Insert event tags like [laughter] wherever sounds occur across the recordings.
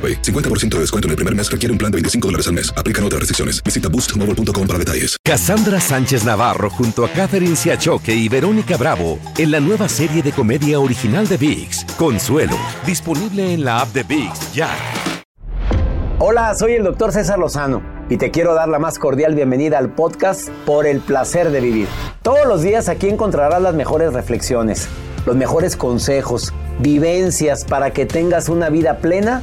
AroPay. 50% de descuento en el primer mes requiere un plan de 25 dólares al mes. Aplican otras restricciones. Visita boostmobile.com para detalles. Cassandra Sánchez Navarro junto a Catherine Siachoque y Verónica Bravo en la nueva serie de comedia original de VIX, Consuelo, disponible en la app de VIX ya. Hola, soy el doctor César Lozano y te quiero dar la más cordial bienvenida al podcast Por el placer de vivir. Todos los días aquí encontrarás las mejores reflexiones, los mejores consejos, vivencias para que tengas una vida plena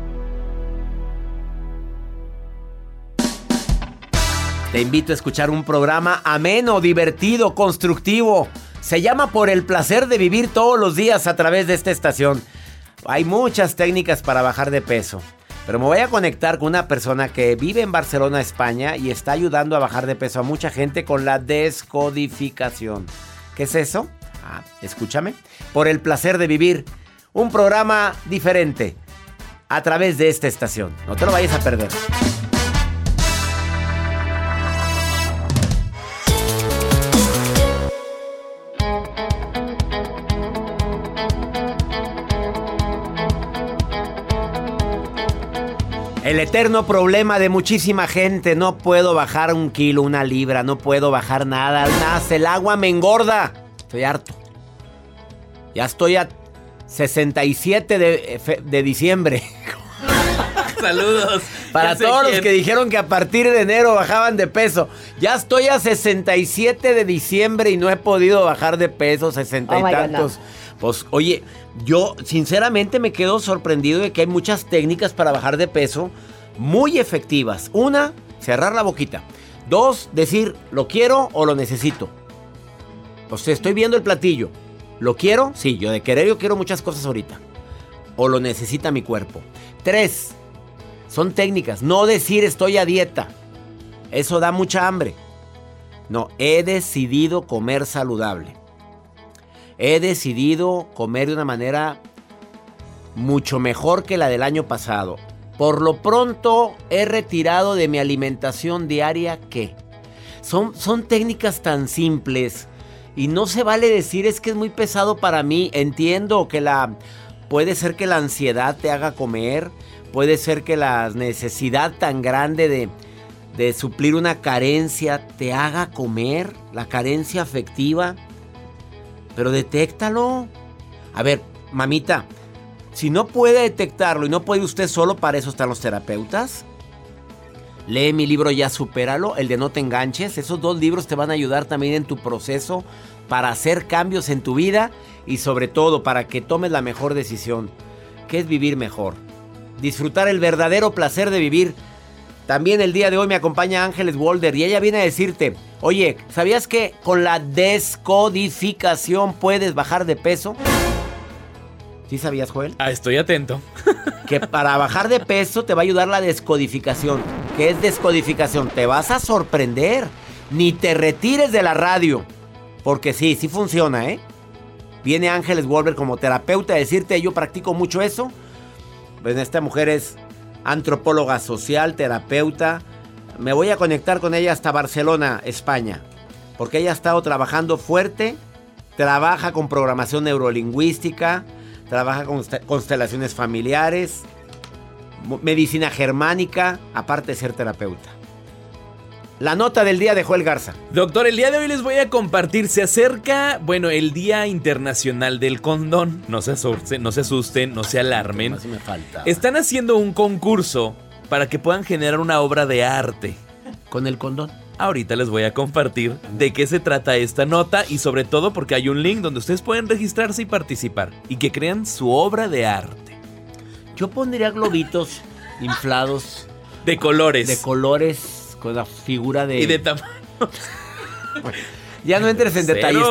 Te invito a escuchar un programa ameno, divertido, constructivo. Se llama Por el placer de vivir todos los días a través de esta estación. Hay muchas técnicas para bajar de peso. Pero me voy a conectar con una persona que vive en Barcelona, España, y está ayudando a bajar de peso a mucha gente con la descodificación. ¿Qué es eso? Ah, escúchame. Por el placer de vivir. Un programa diferente a través de esta estación. No te lo vayas a perder. El eterno problema de muchísima gente. No puedo bajar un kilo, una libra, no puedo bajar nada. Nada, el agua me engorda. Estoy harto. Ya estoy a 67 de, de diciembre. [laughs] Saludos. Para todos los que dijeron que a partir de enero bajaban de peso. Ya estoy a 67 de diciembre y no he podido bajar de peso, 60 y tantos. Pues, oye, yo sinceramente me quedo sorprendido de que hay muchas técnicas para bajar de peso muy efectivas. Una, cerrar la boquita. Dos, decir, lo quiero o lo necesito. Pues estoy viendo el platillo. ¿Lo quiero? Sí, yo de querer yo quiero muchas cosas ahorita. O lo necesita mi cuerpo. Tres, son técnicas. No decir estoy a dieta. Eso da mucha hambre. No, he decidido comer saludable he decidido comer de una manera mucho mejor que la del año pasado. Por lo pronto he retirado de mi alimentación diaria que son, son técnicas tan simples y no se vale decir es que es muy pesado para mí. Entiendo que la puede ser que la ansiedad te haga comer, puede ser que la necesidad tan grande de, de suplir una carencia te haga comer, la carencia afectiva. Pero detéctalo. A ver, mamita, si no puede detectarlo y no puede usted solo, para eso están los terapeutas. Lee mi libro Ya Supéralo, el de No Te Enganches. Esos dos libros te van a ayudar también en tu proceso para hacer cambios en tu vida y sobre todo para que tomes la mejor decisión, que es vivir mejor. Disfrutar el verdadero placer de vivir. También el día de hoy me acompaña Ángeles Walder y ella viene a decirte, Oye, ¿sabías que con la descodificación puedes bajar de peso? ¿Sí sabías, Joel? Ah, estoy atento. [laughs] Que para bajar de peso te va a ayudar la descodificación. ¿Qué es descodificación? Te vas a sorprender. Ni te retires de la radio. Porque sí, sí funciona, ¿eh? Viene Ángeles Wolver como terapeuta a decirte, yo practico mucho eso. Pues esta mujer es antropóloga social, terapeuta, me voy a conectar con ella hasta Barcelona, España. Porque ella ha estado trabajando fuerte trabaja con programación neurolingüística, trabaja con constelaciones familiares, medicina germánica, aparte de ser terapeuta. La nota del día de Joel Garza. Doctor, el día de hoy les voy a compartir, se acerca, bueno, el Día Internacional del Condón. No se asusten, no se asusten, no se alarmen. Así me falta. Están haciendo un concurso para que puedan generar una obra de arte. ¿Con el condón? Ahorita les voy a compartir de qué se trata esta nota y sobre todo porque hay un link donde ustedes pueden registrarse y participar y que crean su obra de arte. Yo pondría globitos [laughs] inflados. De colores. De colores con la figura de... Y de tamaño. [laughs] ya no entres en detalles,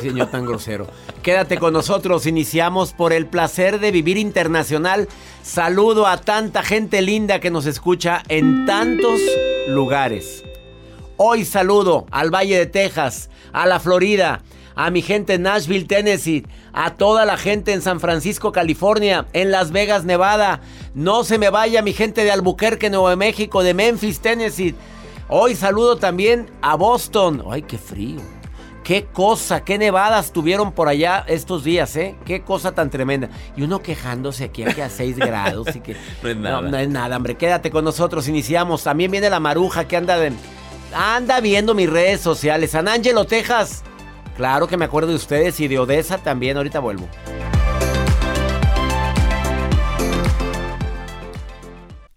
señor tan grosero. Quédate con nosotros, iniciamos por el placer de vivir internacional. Saludo a tanta gente linda que nos escucha en tantos lugares. Hoy saludo al Valle de Texas, a la Florida, a mi gente en Nashville, Tennessee, a toda la gente en San Francisco, California, en Las Vegas, Nevada. No se me vaya mi gente de Albuquerque, Nuevo México, de Memphis, Tennessee. Hoy saludo también a Boston. Ay, qué frío. Qué cosa, qué nevadas tuvieron por allá estos días, ¿eh? Qué cosa tan tremenda. Y uno quejándose aquí, aquí a 6 grados y que... [laughs] no es nada. No, es nada, hombre. Quédate con nosotros, iniciamos. También viene la maruja que anda de... Anda viendo mis redes sociales. San Angelo, Texas. Claro que me acuerdo de ustedes y de Odessa también. Ahorita vuelvo.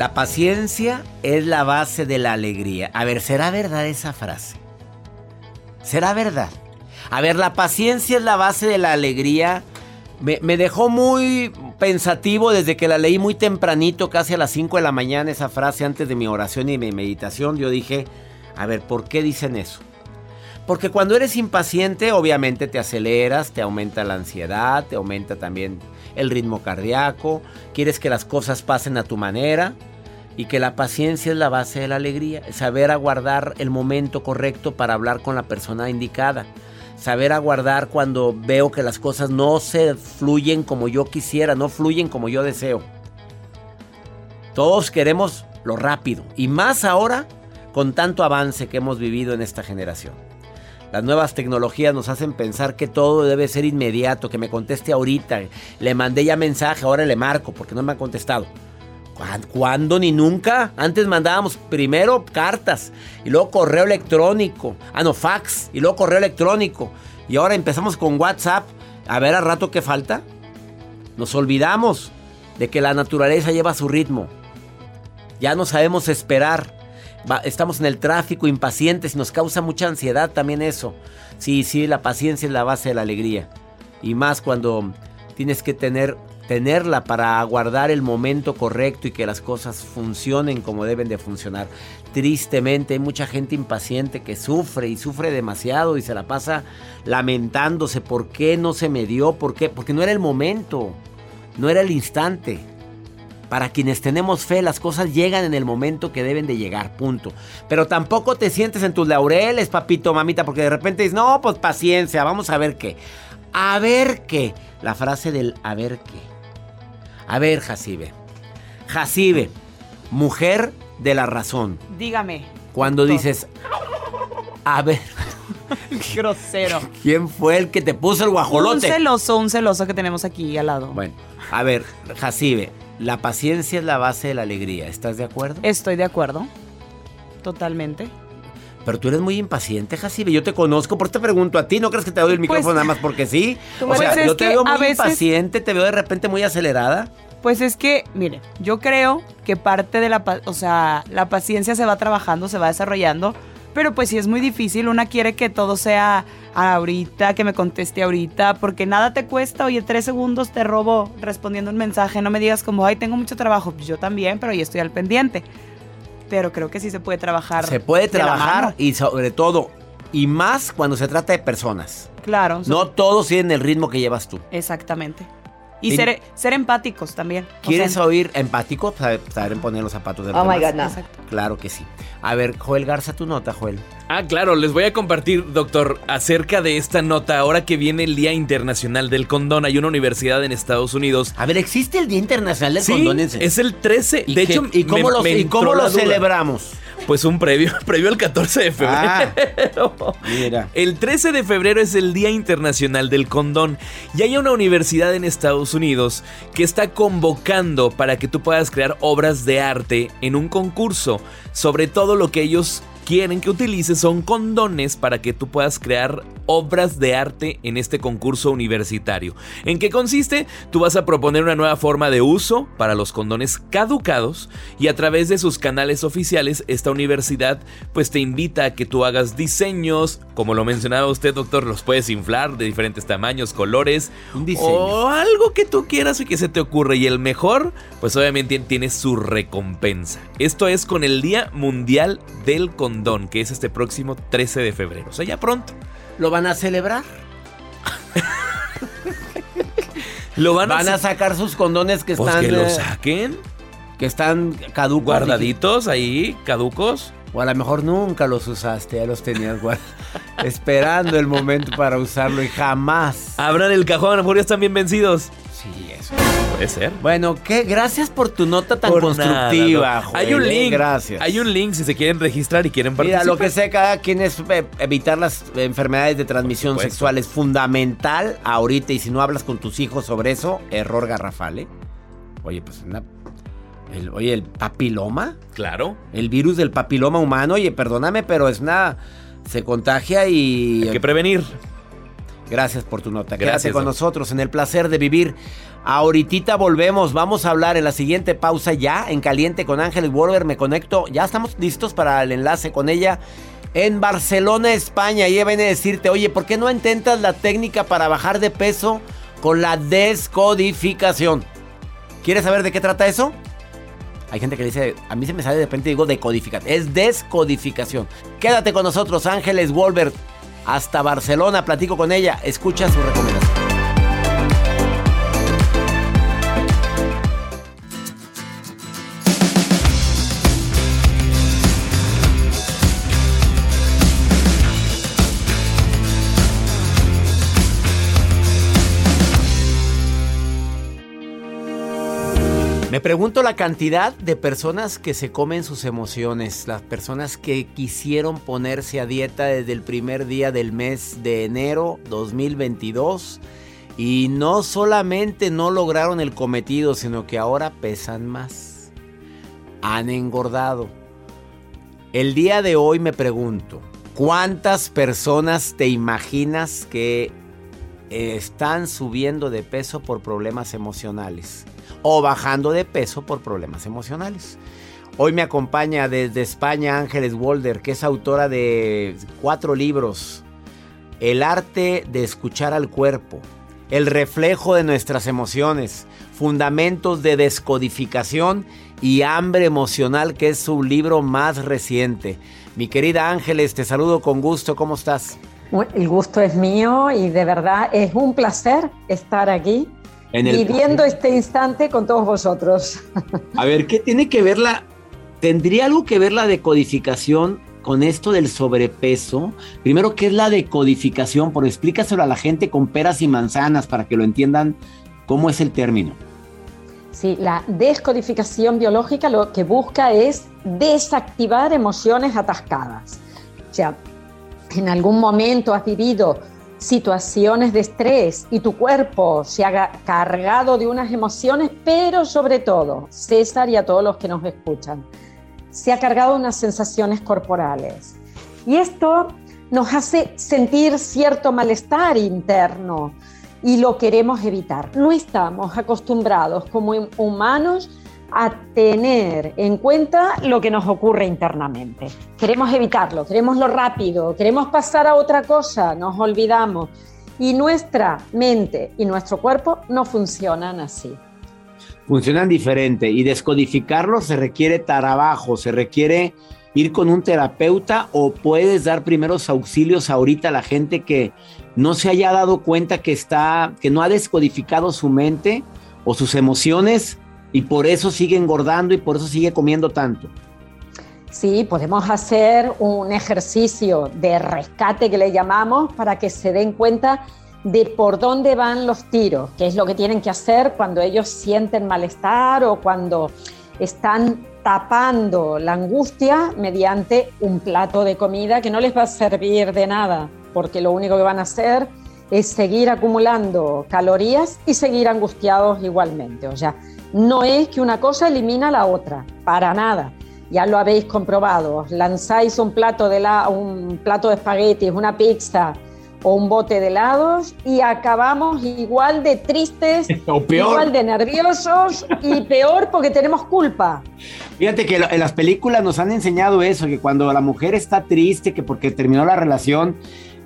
La paciencia es la base de la alegría. A ver, ¿será verdad esa frase? ¿Será verdad? A ver, la paciencia es la base de la alegría. Me, dejó muy pensativo desde que la leí muy tempranito, casi a las 5 de la mañana, esa frase antes de mi oración y mi meditación. Yo dije, a ver, ¿por qué dicen eso? Porque cuando eres impaciente, obviamente te aceleras, te aumenta la ansiedad, te aumenta también el ritmo cardíaco, quieres que las cosas pasen a tu manera y que la paciencia es la base de la alegría, saber aguardar el momento correcto para hablar con la persona indicada, saber aguardar cuando veo que las cosas no se fluyen como yo quisiera, no fluyen como yo deseo. Todos queremos lo rápido y más ahora con tanto avance que hemos vivido en esta generación. Las nuevas tecnologías nos hacen pensar que todo debe ser inmediato, que me conteste ahorita. Le mandé ya mensaje, ahora le marco porque no me ha contestado. ¿Cuándo ni nunca? Antes mandábamos primero cartas y luego correo electrónico. Ah, no, fax y luego correo electrónico. Y ahora empezamos con WhatsApp. A ver a rato qué falta. Nos olvidamos de que la naturaleza lleva su ritmo. Ya no sabemos esperar. estamos en el tráfico impacientes y nos causa mucha ansiedad también eso. Sí, sí, la paciencia es la base de la alegría. Y más cuando tienes que tener tenerla para guardar el momento correcto y que las cosas funcionen como deben de funcionar. Tristemente hay mucha gente impaciente que sufre y sufre demasiado y se la pasa lamentándose por qué no se me dio, por qué, porque no era el momento, no era el instante. Para quienes tenemos fe, las cosas llegan en el momento que deben de llegar, punto. Pero tampoco te sientes en tus laureles, papito, mamita, porque de repente dices, no, pues paciencia, vamos a ver qué. A ver qué. La frase del a ver qué. A ver, Jacibe. Jacibe, mujer de la razón. Dígame. Cuando dices, a ver. [laughs] Grosero. ¿Quién fue el que te puso el guajolote? Un celoso, un celoso que tenemos aquí al lado. Bueno, a ver, Jacibe, la paciencia es la base de la alegría. ¿Estás de acuerdo? Estoy de acuerdo. Totalmente. Pero tú eres muy impaciente, Jacibe. Yo te conozco, por eso te pregunto a ti. ¿No crees que te doy el pues, micrófono nada más porque sí? O sea, yo te veo muy impaciente, te veo de repente muy acelerada. Pues es que, mire, yo creo que parte de la, o sea, la paciencia se va trabajando, se va desarrollando, pero pues sí es muy difícil, una quiere que todo sea ahorita, que me conteste ahorita, porque nada te cuesta, oye, tres segundos te robo respondiendo un mensaje, no me digas como, ay, tengo mucho trabajo, pues yo también, pero ya estoy al pendiente pero creo que sí se puede trabajar. Se puede trabajar y sobre todo, y más cuando se trata de personas. Claro. No todos tienen el ritmo que llevas tú. Exactamente. Y, ser, ser empáticos también. ¿Quieres oír empático? Saber, poner los zapatos de los Oh my God, no. Claro que sí. A ver, Joel Garza, tu nota, Joel. Ah, claro, les voy a compartir, doctor, acerca de esta nota ahora que viene el Día Internacional del Condón. Hay una universidad en Estados Unidos. A ver, ¿existe el Día Internacional del Condón? Es el 13. de hecho, ¿y cómo, lo celebramos? Pues un previo, [laughs] previo al 14 de febrero. Ah, mira. El 13 de febrero es el Día Internacional del Condón y hay una universidad en Estados Unidos que está convocando para que tú puedas crear obras de arte en un concurso sobre todo lo que ellos quieren que utilices son condones para que tú puedas crear obras de arte en este concurso universitario. ¿En qué consiste? Tú vas a proponer una nueva forma de uso para los condones caducados y a través de sus canales oficiales esta universidad pues te invita a que tú hagas diseños, como lo mencionaba usted doctor, los puedes inflar de diferentes tamaños, colores o algo que tú quieras y que se te ocurra y el mejor pues obviamente tiene su recompensa. Esto es con el Día Mundial del Condón que es este próximo 13 de febrero. O sea, ya pronto. ¿Lo van a celebrar? [laughs] ¿Lo van, a, sacar sus condones que pues están. que lo eh, saquen. Que están caducos. Guardaditos ahí, caducos. O a lo mejor nunca los usaste, ya los tenías [laughs] esperando el momento para usarlo y jamás. Abran el cajón, a lo mejor ya están bien vencidos. Sí, eso. Puede ser. Bueno, ¿qué? gracias por tu nota tan constructiva. hay un ¿eh? link. Gracias. Hay un link si se quieren registrar y quieren participar. Mira, lo que sé cada quien es eh, evitar las enfermedades de transmisión sexual es fundamental ahorita y si no hablas con tus hijos sobre eso, error garrafal, ¿eh? Oye, pues el, oye, el papiloma. Claro. El virus del papiloma humano, oye, perdóname, pero es una... Se contagia y... Hay que prevenir. Gracias por tu nota. Gracias, Quédate con nosotros en el placer de vivir. Ahorita volvemos, vamos a hablar en la siguiente pausa ya en caliente con Ángeles Wolver. Me conecto, ya estamos listos para el enlace con ella en Barcelona, España. Y ella viene a decirte, oye, ¿por qué no intentas la técnica para bajar de peso con la descodificación? ¿Quieres saber de qué trata eso? Hay gente que dice, a mí se me sale de repente y digo decodificación. Es descodificación. Quédate con nosotros, Ángeles Wolver hasta Barcelona. Platico con ella. Escucha su recomendación. Pregunto la cantidad de personas que se comen sus emociones, las personas que quisieron ponerse a dieta desde el primer día del mes de enero 2022 y no solamente no lograron el cometido, sino que ahora pesan más. Han engordado. El día de hoy me pregunto, ¿cuántas personas te imaginas que están subiendo de peso por problemas emocionales? O bajando de peso por problemas emocionales. Hoy me acompaña desde España Ángeles Walder, que es autora de cuatro libros. El arte de escuchar al cuerpo, el reflejo de nuestras emociones, fundamentos de descodificación y hambre emocional, que es su libro más reciente. Mi querida Ángeles, te saludo con gusto, ¿cómo estás? El gusto es mío y de verdad es un placer estar aquí viviendo este instante con todos vosotros. A ver, ¿qué tiene que ver la... ¿Tendría algo que ver la decodificación con esto del sobrepeso? Primero, ¿qué es la decodificación? Por explícaselo a la gente con peras y manzanas para que lo entiendan cómo es el término. Sí, la descodificación biológica lo que busca es desactivar emociones atascadas. O sea, en algún momento has vivido situaciones de estrés y tu cuerpo se ha cargado de unas emociones, pero sobre todo, César y a todos los que nos escuchan, se ha cargado unas sensaciones corporales. Y esto nos hace sentir cierto malestar interno y lo queremos evitar. No estamos acostumbrados como humanos a tener en cuenta lo que nos ocurre internamente. Queremos evitarlo, queremos lo rápido, queremos pasar a otra cosa, nos olvidamos. Y nuestra mente y nuestro cuerpo no funcionan así. Funcionan diferente y descodificarlo se requiere trabajo, se requiere ir con un terapeuta o puedes dar primeros auxilios ahorita a la gente que no se haya dado cuenta que está que no ha descodificado su mente o sus emociones y por eso sigue engordando y por eso sigue comiendo tanto. Sí, podemos hacer un ejercicio de rescate que le llamamos para que se den cuenta de por dónde van los tiros, qué es lo que tienen que hacer cuando ellos sienten malestar o cuando están tapando la angustia mediante un plato de comida que no les va a servir de nada, porque lo único que van a hacer es seguir acumulando calorías y seguir angustiados igualmente. O sea, no es que una cosa elimina la otra, para nada. Ya lo habéis comprobado. Lanzáis un plato de, la, un plato de espaguetis, una pizza o un bote de helados y acabamos igual de tristes, [laughs] o peor. igual de nerviosos y peor porque tenemos culpa. Fíjate que en las películas nos han enseñado eso, que cuando la mujer está triste, que porque terminó la relación,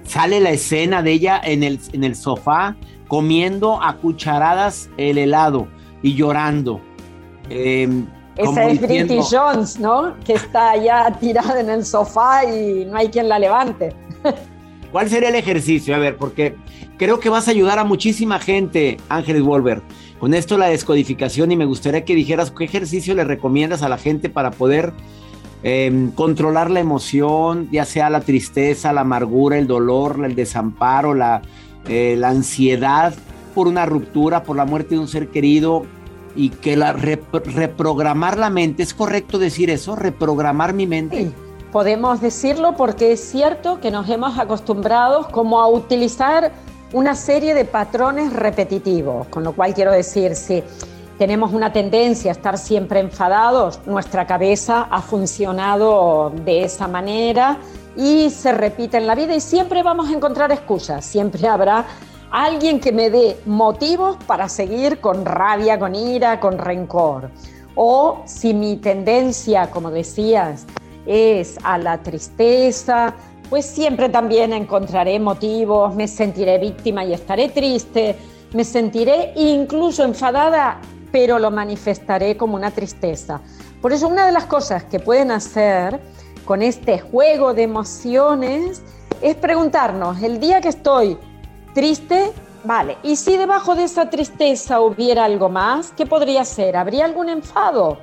sale la escena de ella en el, en el sofá comiendo a cucharadas el helado y llorando. Eh, Esa es Britney Jones, ¿no? Que está allá [laughs] tirada en el sofá y no hay quien la levante. [laughs] ¿Cuál sería el ejercicio? A ver, porque creo que vas a ayudar a muchísima gente, Ángeles Wolver. Con esto la descodificación y me gustaría que dijeras qué ejercicio le recomiendas a la gente para poder em, controlar la emoción, ya sea la tristeza, la amargura, el dolor, el desamparo, la, eh, la ansiedad por una ruptura, por la muerte de un ser querido y que la reprogramar la mente, ¿es correcto decir eso? ¿Reprogramar mi mente? Sí, podemos decirlo porque es cierto que nos hemos acostumbrado como a utilizar una serie de patrones repetitivos, con lo cual quiero decir, si tenemos una tendencia a estar siempre enfadados, nuestra cabeza ha funcionado de esa manera y se repite en la vida y siempre vamos a encontrar excusas, siempre habrá alguien que me dé motivos para seguir con rabia, con ira, con rencor. O si mi tendencia, como decías, es a la tristeza, pues siempre también encontraré motivos, me sentiré víctima y estaré triste, me sentiré incluso enfadada, pero lo manifestaré como una tristeza. Por eso una de las cosas que pueden hacer con este juego de emociones es preguntarnos, el día que estoy Triste, vale. ¿Y si debajo de esa tristeza hubiera algo más? ¿Qué podría ser? ¿Habría algún enfado?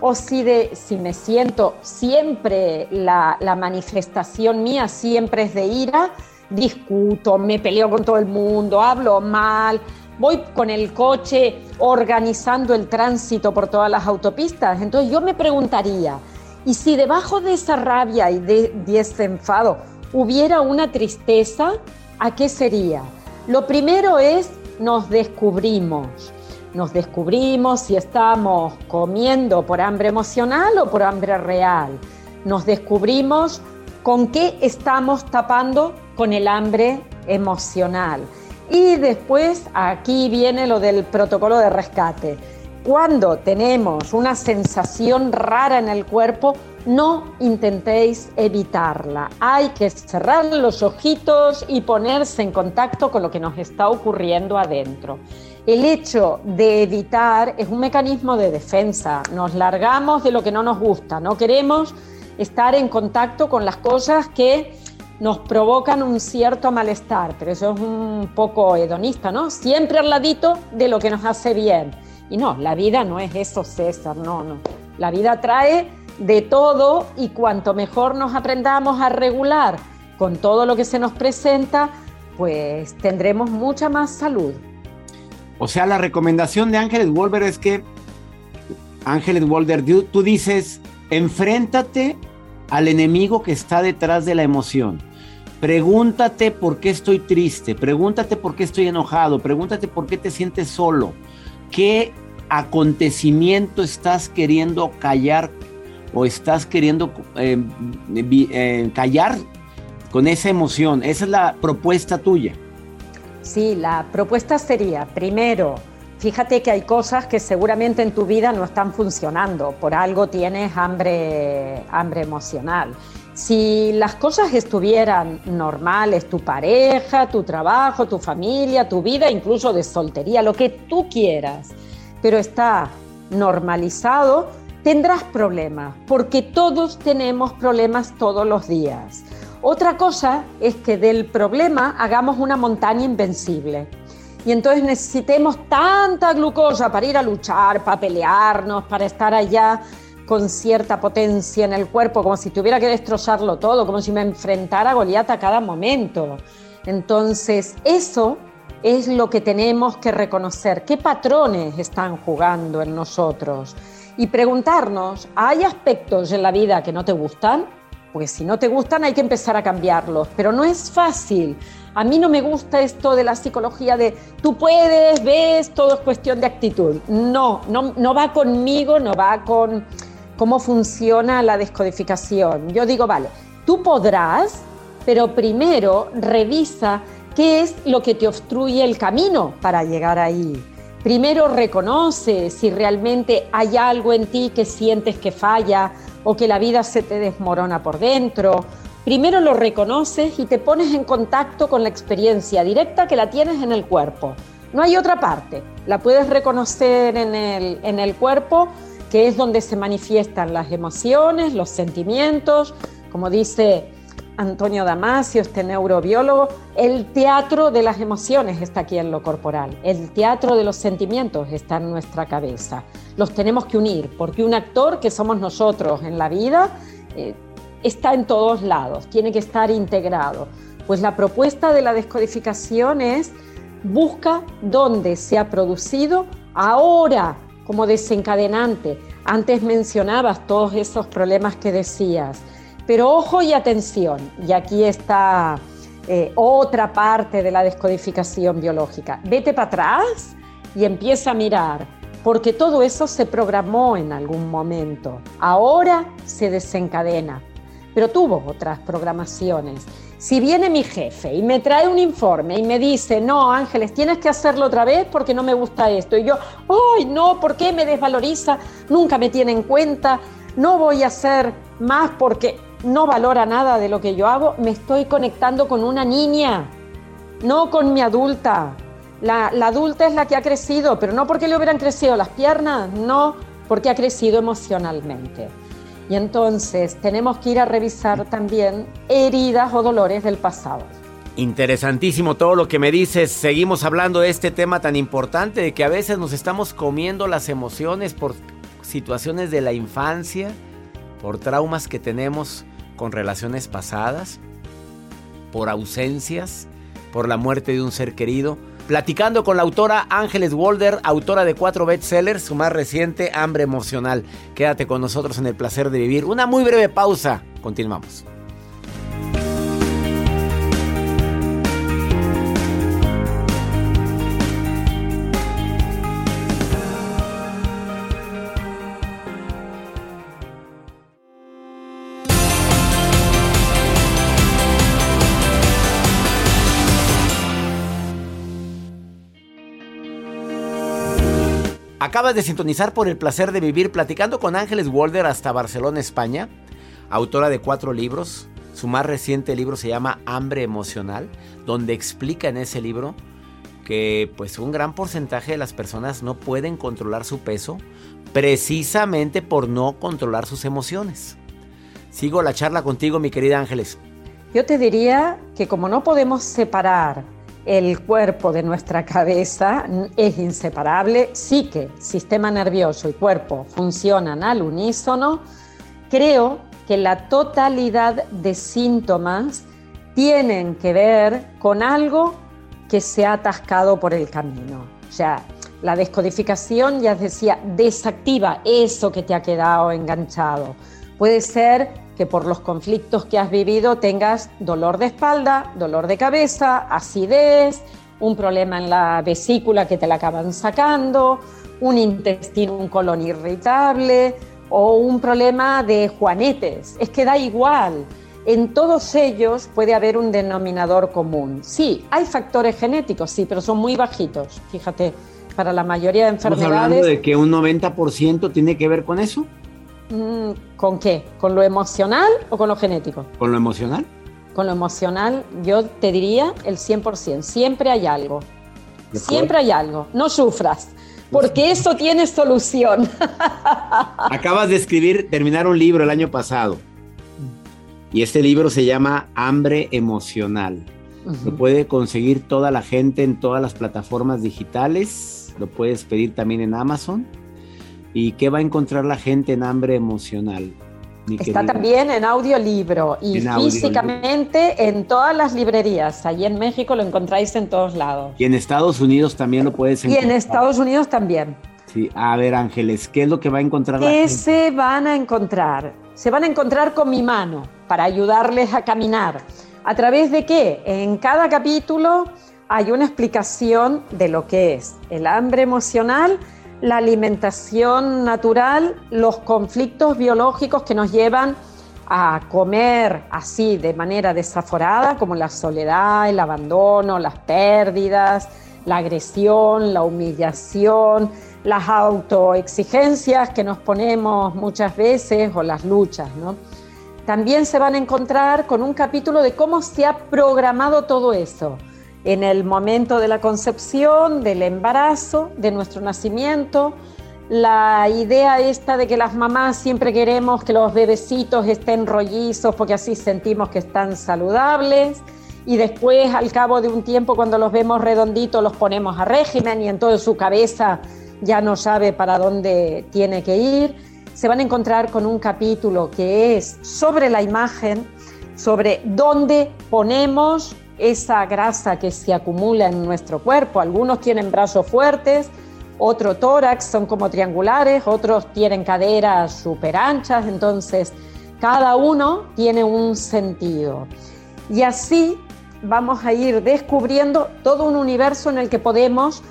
O si, de, si me siento siempre, la, la manifestación mía siempre es de ira, discuto, me peleo con todo el mundo, hablo mal, voy con el coche organizando el tránsito por todas las autopistas. Entonces yo me preguntaría, ¿y si debajo de esa rabia y de, de ese enfado hubiera una tristeza? ¿A qué sería? Lo primero es nos descubrimos. Nos descubrimos si estamos comiendo por hambre emocional o por hambre real. Nos descubrimos con qué estamos tapando con el hambre emocional. Y después aquí viene lo del protocolo de rescate. Cuando tenemos una sensación rara en el cuerpo, no intentéis evitarla. Hay que cerrar los ojitos y ponerse en contacto con lo que nos está ocurriendo adentro. El hecho de evitar es un mecanismo de defensa. Nos largamos de lo que no nos gusta. No queremos estar en contacto con las cosas que nos provocan un cierto malestar, pero eso es un poco hedonista, ¿no? Siempre al ladito de lo que nos hace bien. Y no, la vida no es eso, César, no, no. La vida trae de todo y cuanto mejor nos aprendamos a regular con todo lo que se nos presenta, pues tendremos mucha más salud. O sea, la recomendación de Ángeles Wolver es que, Ángeles Wolver, tú dices, enfréntate al enemigo que está detrás de la emoción. Pregúntate por qué estoy triste, pregúntate por qué estoy enojado, pregúntate por qué te sientes solo, qué acontecimiento estás queriendo callar o estás queriendo eh, eh, callar con esa emoción. Esa es la propuesta tuya. Sí, la propuesta sería, primero, fíjate que hay cosas que seguramente en tu vida no están funcionando, por algo tienes hambre, hambre emocional. Si las cosas estuvieran normales, tu pareja, tu trabajo, tu familia, tu vida, incluso de soltería, lo que tú quieras, pero está normalizado, tendrás problemas, porque todos tenemos problemas todos los días. Otra cosa es que del problema hagamos una montaña invencible. Y entonces necesitemos tanta glucosa para ir a luchar, para pelearnos, para estar allá con cierta potencia en el cuerpo, como si tuviera que destrozarlo todo, como si me enfrentara a Goliat a cada momento. Entonces, eso es lo que tenemos que reconocer, qué patrones están jugando en nosotros y preguntarnos, ¿hay aspectos en la vida que no te gustan? Pues si no te gustan hay que empezar a cambiarlos, pero no es fácil. A mí no me gusta esto de la psicología de tú puedes, ves, todo es cuestión de actitud. No, no, no va conmigo, no va con cómo funciona la descodificación. Yo digo, vale, tú podrás, pero primero revisa qué es lo que te obstruye el camino para llegar ahí. Primero reconoce si realmente hay algo en ti que sientes que falla o que la vida se te desmorona por dentro. Primero lo reconoces y te pones en contacto con la experiencia directa que la tienes en el cuerpo. No hay otra parte. La puedes reconocer en el, en el cuerpo, que es donde se manifiestan las emociones, los sentimientos. Como dice Antonio Damasio, este neurobiólogo, el teatro de las emociones está aquí en lo corporal, el teatro de los sentimientos está en nuestra cabeza. Los tenemos que unir, porque un actor que somos nosotros en la vida eh, está en todos lados, tiene que estar integrado. Pues la propuesta de la descodificación es busca dónde se ha producido ahora como desencadenante. Antes mencionabas todos esos problemas que decías pero ojo y atención, y aquí está eh, otra parte de la descodificación biológica. Vete para atrás y empieza a mirar, porque todo eso se programó en algún momento. Ahora se desencadena, pero tuvo otras programaciones. Si viene mi jefe y me trae un informe y me dice, no, Ángeles, tienes que hacerlo otra vez porque no me gusta esto, y yo, ay, no, ¿por qué me desvaloriza? Nunca me tiene en cuenta, no voy a hacer más porque no valora nada de lo que yo hago, me estoy conectando con una niña, no con mi adulta. La, adulta es la que ha crecido, pero no porque le hubieran crecido las piernas, no, porque ha crecido emocionalmente. Y entonces tenemos que ir a revisar también heridas o dolores del pasado. Interesantísimo todo lo que me dices. Seguimos hablando de este tema tan importante de que a veces nos estamos comiendo las emociones por situaciones de la infancia, por traumas que tenemos con relaciones pasadas, por ausencias, por la muerte de un ser querido. Platicando con la autora Ángeles Walder, autora de cuatro bestsellers, su más reciente, Hambre Emocional. Quédate con nosotros en el placer de vivir. Una muy breve pausa. Continuamos. Acabas de sintonizar por el placer de vivir platicando con Ángeles Walder hasta Barcelona, España, autora de cuatro libros. Su más reciente libro se llama Hambre Emocional, donde explica en ese libro que pues un gran porcentaje de las personas no pueden controlar su peso precisamente por no controlar sus emociones. Sigo la charla contigo, mi querida Ángeles. Yo te diría que como no podemos separar el cuerpo de nuestra cabeza es inseparable, sí que sistema nervioso y cuerpo funcionan al unísono, creo que la totalidad de síntomas tienen que ver con algo que se ha atascado por el camino. O sea, la descodificación, ya decía, desactiva eso que te ha quedado enganchado. Puede ser que por los conflictos que has vivido tengas dolor de espalda, dolor de cabeza, acidez, un problema en la vesícula que te la acaban sacando, un intestino, un colon irritable o un problema de juanetes. Es que da igual. En todos ellos puede haber un denominador común. Sí, hay factores genéticos, sí, pero son muy bajitos. Fíjate, para la mayoría de enfermedades. ¿Estamos hablando de que un 90% tiene que ver con eso? Mm, ¿Con qué? ¿Con lo emocional o con lo genético? ¿Con lo emocional? Con lo emocional, yo te diría el 100%. Siempre hay algo. Siempre hay algo. No sufras, porque eso tiene solución. [laughs] Acabas de escribir, terminar un libro el año pasado. Y este libro se llama Hambre Emocional. Lo puede conseguir toda la gente en todas las plataformas digitales. Lo puedes pedir también en Amazon. ¿Y qué va a encontrar la gente en hambre emocional? Está también en audiolibro y físicamente en todas las librerías. Allí en México lo encontráis en todos lados. Y en Estados Unidos también lo puedes encontrar. Y en Estados Unidos también. Sí, a ver Ángeles, ¿qué es lo que va a encontrar la ¿Qué se van a encontrar? Se van a encontrar con mi mano para ayudarles a caminar. ¿A través de qué? En cada capítulo hay una explicación de lo que es el hambre emocional la alimentación natural, los conflictos biológicos que nos llevan a comer así de manera desaforada, como la soledad, el abandono, las pérdidas, la agresión, la humillación, las autoexigencias que nos ponemos muchas veces o las luchas. También se van a encontrar con un capítulo de cómo se ha programado todo eso en el momento de la concepción, del embarazo, de nuestro nacimiento. La idea esta de que las mamás siempre queremos que los bebecitos estén rollizos porque así sentimos que están saludables y después al cabo de un tiempo cuando los vemos redonditos los ponemos a régimen y entonces su cabeza ya no sabe para dónde tiene que ir. Se van a encontrar con un capítulo que es sobre la imagen, sobre dónde ponemos esa grasa que se acumula en nuestro cuerpo. Algunos tienen brazos fuertes, otro tórax son como triangulares, otros tienen caderas súper anchas, entonces cada uno tiene un sentido. Y así vamos a ir descubriendo todo un universo en el que podemos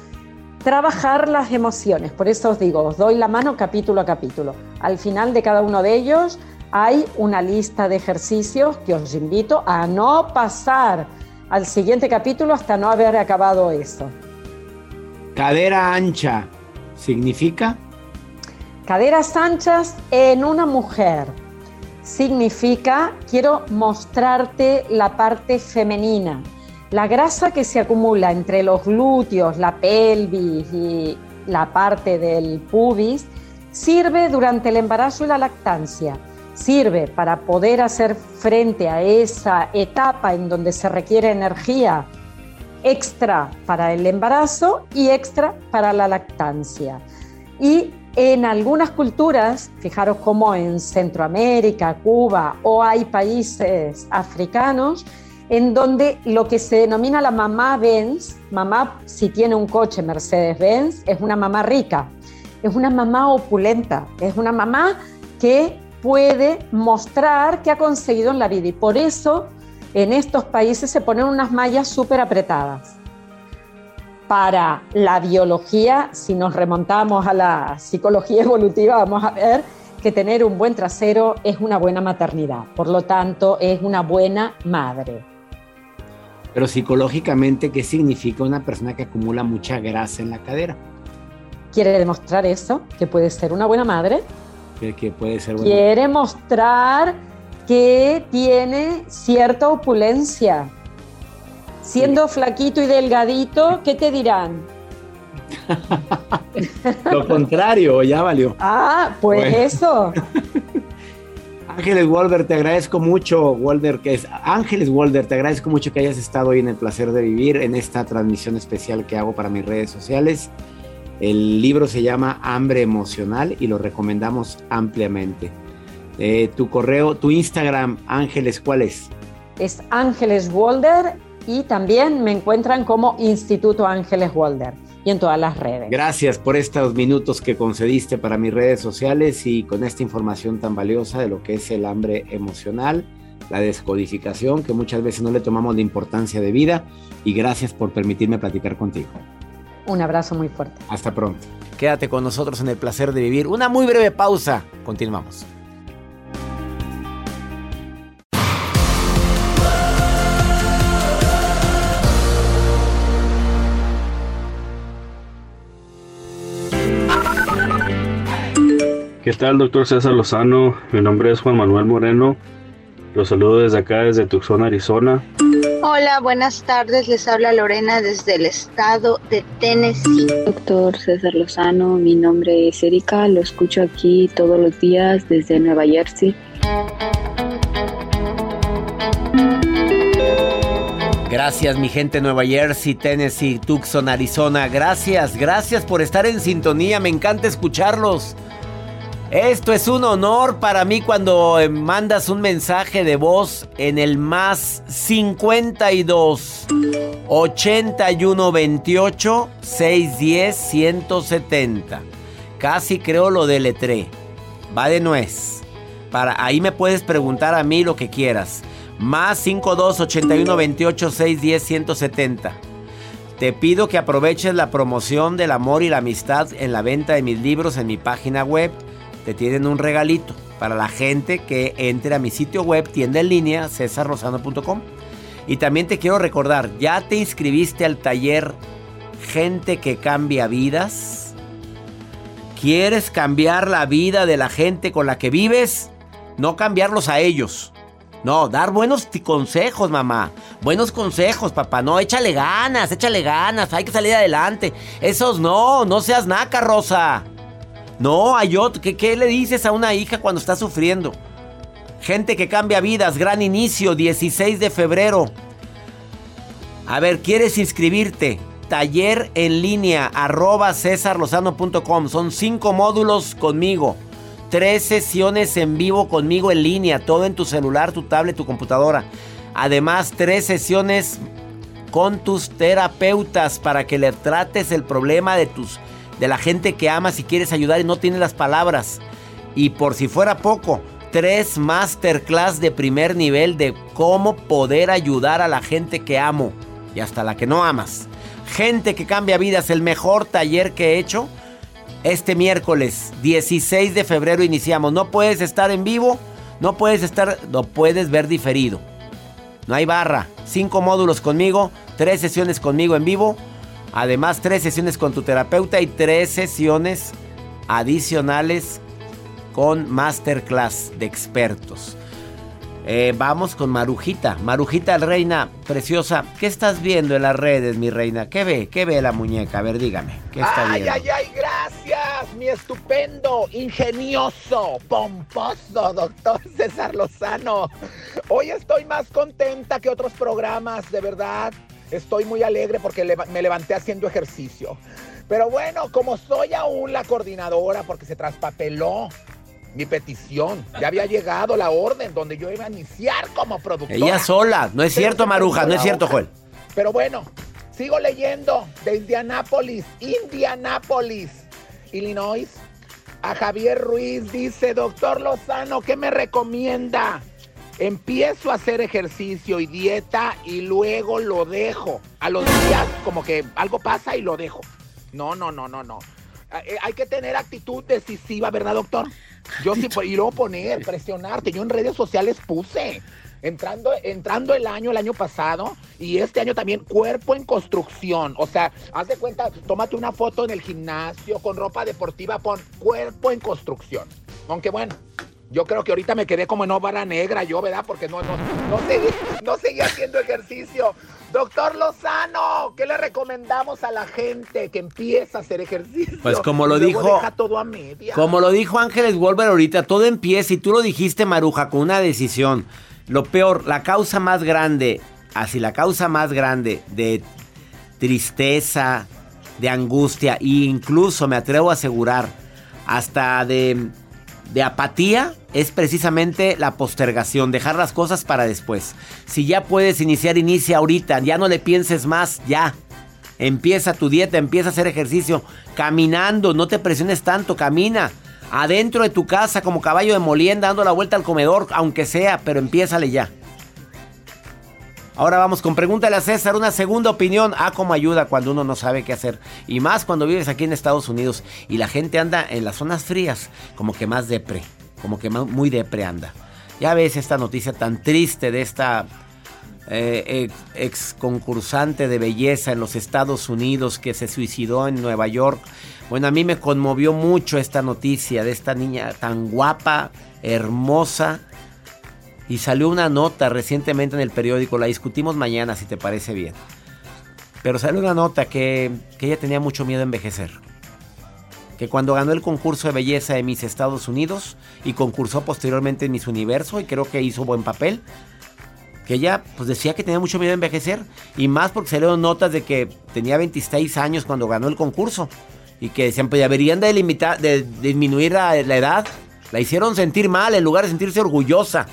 trabajar las emociones. Por eso os digo, os doy la mano capítulo a capítulo. Al final de cada uno de ellos hay una lista de ejercicios que os invito a no pasar al siguiente capítulo hasta no haber acabado eso. Cadera ancha, ¿significa? Caderas anchas en una mujer. Significa, quiero mostrarte la parte femenina. La grasa que se acumula entre los glúteos, la pelvis y la parte del pubis sirve durante el embarazo y la lactancia sirve para poder hacer frente a esa etapa en donde se requiere energía extra para el embarazo y extra para la lactancia. Y en algunas culturas, fijaros como en Centroamérica, Cuba o hay países africanos, en donde lo que se denomina la mamá Benz, mamá si tiene un coche Mercedes-Benz, es una mamá rica, es una mamá opulenta, es una mamá que puede mostrar qué ha conseguido en la vida y por eso en estos países se ponen unas mallas súper apretadas. Para la biología, si nos remontamos a la psicología [laughs] evolutiva, vamos a ver que tener un buen trasero es una buena maternidad, por lo tanto es una buena madre. Pero psicológicamente, ¿qué significa una persona que acumula mucha grasa en la cadera? quiere demostrar eso, que puede ser una buena madre. Que, puede ser buena. Quiere mostrar que tiene cierta opulencia. Siendo flaquito y delgadito, ¿qué te dirán? [laughs] Lo contrario, ya valió. Ah, pues eso. [laughs] Ángeles Walder, te agradezco mucho, Walder, que es Ángeles Walder, te agradezco mucho que hayas estado hoy en el placer de vivir en esta transmisión especial que hago para mis redes sociales. El libro se llama Hambre Emocional y lo recomendamos ampliamente. Eh, tu correo, tu Instagram, Ángeles, ¿cuál es? Es Ángeles Walder y también me encuentran como Instituto Ángeles Walder y en todas las redes. Gracias por estos minutos que concediste para mis redes sociales y con esta información tan valiosa de lo que es el hambre emocional, la descodificación, que muchas veces no le tomamos la importancia de vida. Y gracias por permitirme platicar contigo. Un abrazo muy fuerte. Hasta pronto. Quédate con nosotros en el placer de vivir. Una muy breve pausa. Continuamos. ¿Qué tal, doctor César Lozano? Mi nombre es Juan Manuel Moreno. Los saludo desde acá, desde Tucson, Arizona. Hola, buenas tardes. Les habla Lorena desde el estado de Tennessee. Doctor César Lozano, mi nombre es Erika. Lo escucho aquí todos los días desde Nueva Jersey. Gracias mi gente Nueva Jersey, Tennessee, Tucson, Arizona. Gracias, gracias por estar en sintonía. Me encanta escucharlos. Esto es un honor para mí cuando eh, mandas un mensaje de voz en el más 52 81 28 610 170. Casi creo lo deletré. Va de nuez. Para, ahí me puedes preguntar a mí lo que quieras. Más 52 81 28 610 170. Te pido que aproveches la promoción del amor y la amistad en la venta de mis libros en mi página web te tienen un regalito para la gente que entre a mi sitio web, tienda en línea, cesarrosano.com. Y también te quiero recordar, ¿ya te inscribiste al taller Gente que cambia vidas? ¿Quieres cambiar la vida de la gente con la que vives? No cambiarlos a ellos. No, dar buenos consejos, mamá. Buenos consejos, papá. No, échale ganas, échale ganas. Hay que salir adelante. Esos no, no seas naca, Rosa. No, hay otro. ¿Qué, le dices a una hija cuando está sufriendo? Gente que cambia vidas, gran inicio, 16 de febrero. A ver, ¿quieres inscribirte? Taller en línea, arroba cesarlozano.com. Son cinco módulos conmigo. Tres sesiones en vivo conmigo en línea, todo en tu celular, tu tablet, tu computadora. Además, tres sesiones con tus terapeutas para que le trates el problema de tus de la gente que amas y quieres ayudar y no tienes las palabras. Y por si fuera poco, tres masterclass de primer nivel de cómo poder ayudar a la gente que amo y hasta la que no amas. Gente que cambia vidas, el mejor taller que he hecho. Este miércoles 16 de febrero iniciamos. No puedes estar en vivo, no puedes estar, no puedes ver diferido. No hay barra. Cinco módulos conmigo, tres sesiones conmigo en vivo Además, tres sesiones con tu terapeuta y tres sesiones adicionales con masterclass de expertos. Eh, vamos con Marujita. Marujita, reina preciosa. ¿Qué estás viendo en las redes, mi reina? ¿Qué ve? ¿Qué ve la muñeca? A ver, dígame. ¿Qué está ay, Ay, ay, gracias, mi estupendo, ingenioso, pomposo doctor César Lozano. Hoy estoy más contenta que otros programas, de verdad. Estoy muy alegre porque me levanté haciendo ejercicio. Pero bueno, como soy aún la coordinadora porque se traspapeló mi petición, ya había [laughs] llegado la orden donde yo iba a iniciar como productora. Ella sola, no es cierto Maruja, no es cierto Joel. Pero bueno, sigo leyendo de Indianápolis, Indianápolis, Illinois. A Javier Ruiz dice, doctor Lozano, ¿qué me recomienda? Empiezo a hacer ejercicio y dieta y luego lo dejo. A los días como que algo pasa y lo dejo. No, no, no, no, no. Eh, hay que tener actitud decisiva, ¿verdad, doctor? Yo sí, y luego poner, presionarte. Yo en redes sociales puse. entrando, entrando el año, el año pasado, y este año también, cuerpo en construcción. O sea, haz de cuenta, tómate una foto en el gimnasio con ropa deportiva, pon cuerpo en construcción. Aunque bueno, yo creo que ahorita me quedé como en óvara negra, yo, ¿verdad? Porque no, no, no, seguí, no seguí haciendo ejercicio. Doctor Lozano, ¿qué le recomendamos a la gente que empieza a hacer ejercicio? Pues como lo dijo. Deja todo a media. Como lo dijo Ángeles Wolver ahorita, todo empieza y tú lo dijiste, Maruja, con una decisión. Lo peor, la causa más grande, así la causa más grande de tristeza, de angustia e incluso me atrevo a asegurar hasta de, de apatía es precisamente la postergación, dejar las cosas para después. Si ya puedes iniciar, inicia ahorita, ya no le pienses más, ya. Empieza tu dieta, empieza a hacer ejercicio, caminando, no te presiones tanto, camina adentro de tu casa como caballo de molienda dando la vuelta al comedor, aunque sea, pero empiézale ya. Ahora vamos con pregúntale a César, una segunda opinión. Ah, cómo ayuda cuando uno no sabe qué hacer. Y más cuando vives aquí en Estados Unidos y la gente anda en las zonas frías, como que más depre, como que muy depre anda. Ya ves esta noticia tan triste de esta eh, ex concursante de belleza en los Estados Unidos que se suicidó en Nueva York bueno, a mí me conmovió mucho esta noticia de esta niña tan guapa, hermosa. Y salió una nota recientemente en el periódico, la discutimos mañana si te parece bien. Pero salió una nota que, ella tenía mucho miedo a envejecer. Que cuando ganó el concurso de belleza de Miss Estados Unidos y concursó posteriormente en Miss Universo y creo que hizo buen papel, que ella pues decía que tenía mucho miedo a envejecer y más porque salieron notas de que tenía 26 años cuando ganó el concurso y que decían, pues deberían de, limitar, de disminuir la, edad. La hicieron sentir mal en lugar de sentirse orgullosa.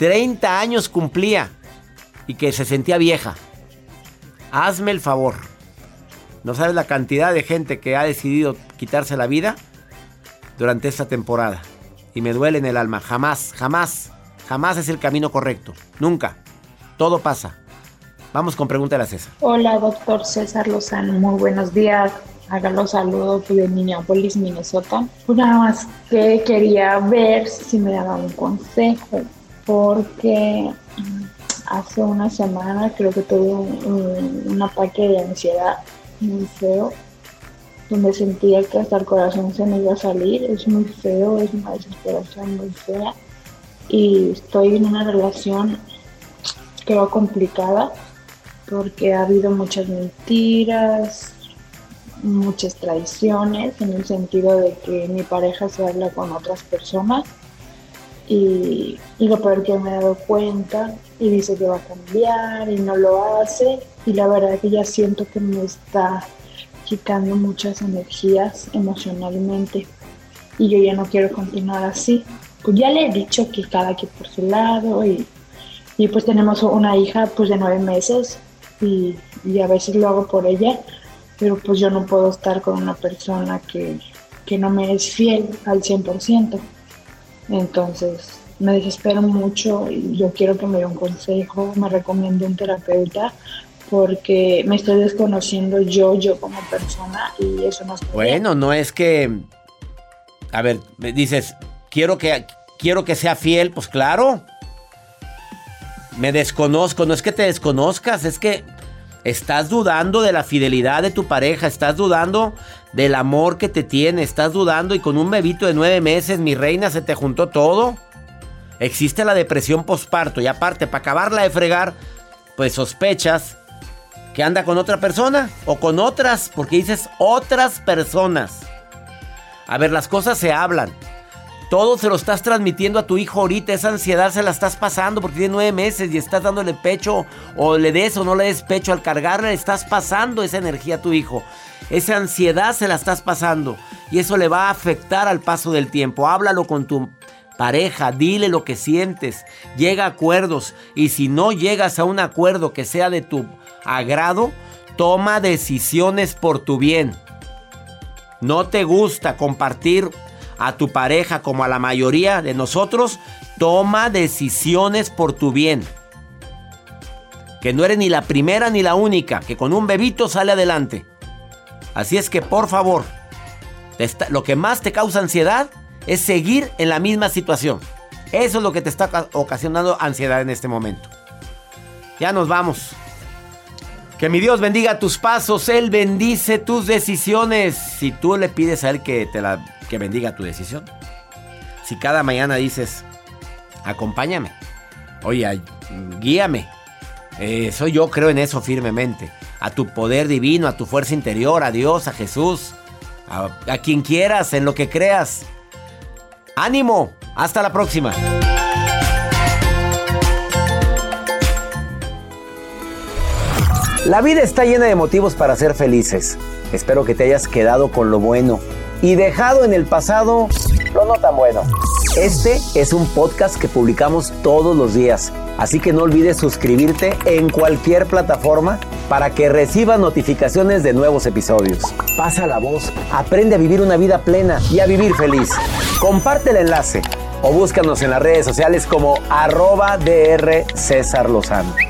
30 años cumplía y que se sentía vieja. Hazme el favor. ¿No sabes la cantidad de gente que ha decidido quitarse la vida durante esta temporada? Y me duele en el alma. Jamás, jamás, jamás es el camino correcto. Nunca. Todo pasa. Vamos con pregúntale a César. Hola, doctor César Lozano. Muy buenos días haga los saludos de Minneapolis, Minnesota. Una más que quería ver si me daba un consejo, porque hace una semana creo que tuve un, ataque de ansiedad muy feo, donde sentía que hasta el corazón se me iba a salir. Es muy feo, es una desesperación muy fea. Y estoy en una relación, creo, complicada, porque ha habido muchas mentiras, muchas traiciones en el sentido de que mi pareja se habla con otras personas y, lo peor que me he dado cuenta y dice que va a cambiar y no lo hace y la verdad que ya siento que me está quitando muchas energías emocionalmente y yo ya no quiero continuar así. Pues ya le he dicho que cada quien por su lado y, y pues tenemos una hija pues de nueve meses y, y a veces lo hago por ella pero pues yo no puedo estar con una persona que, no me es fiel al 100%. Entonces me desespero mucho y yo quiero que me dé un consejo, me recomiende un terapeuta porque me estoy desconociendo yo, yo como persona y eso no es... Bueno, no es que... A ver, dices, quiero que, quiero que sea fiel, pues claro. Me desconozco, no es que te desconozcas, es que Estás dudando de la fidelidad de tu pareja, estás dudando del amor que te tiene, estás dudando y con un bebito de nueve meses, mi reina, se te juntó todo. Existe la depresión posparto y aparte, para acabarla de fregar, pues sospechas que anda con otra persona o con otras, porque dices otras personas. A ver, las cosas se hablan. Todo se lo estás transmitiendo a tu hijo ahorita. Esa ansiedad se la estás pasando porque tiene nueve meses y estás dándole pecho o le des o no le des pecho. Al cargarle estás pasando esa energía a tu hijo. Esa ansiedad se la estás pasando y eso le va a afectar al paso del tiempo. Háblalo con tu pareja, dile lo que sientes, llega a acuerdos y si no llegas a un acuerdo que sea de tu agrado, toma decisiones por tu bien. No te gusta compartir a tu pareja como a la mayoría de nosotros, toma decisiones por tu bien. Que no eres ni la primera ni la única, que con un bebito sale adelante. Así es que por favor, lo que más te causa ansiedad es seguir en la misma situación. Eso es lo que te está ocasionando ansiedad en este momento. Ya nos vamos. Que mi Dios bendiga tus pasos, Él bendice tus decisiones. Si tú le pides a Él que, te la, que bendiga tu decisión. Si cada mañana dices, acompáñame, oye, guíame. Eso yo creo en eso firmemente. A tu poder divino, a tu fuerza interior, a Dios, a Jesús, a quien quieras, en lo que creas. Ánimo, hasta la próxima. La vida está llena de motivos para ser felices. Espero que te hayas quedado con lo bueno y dejado en el pasado lo no tan bueno. Este es un podcast que publicamos todos los días, así que no olvides suscribirte en cualquier plataforma para que recibas notificaciones de nuevos episodios. Pasa la voz, aprende a vivir una vida plena y a vivir feliz. Comparte el enlace o búscanos en las redes sociales como arroba DR César Lozano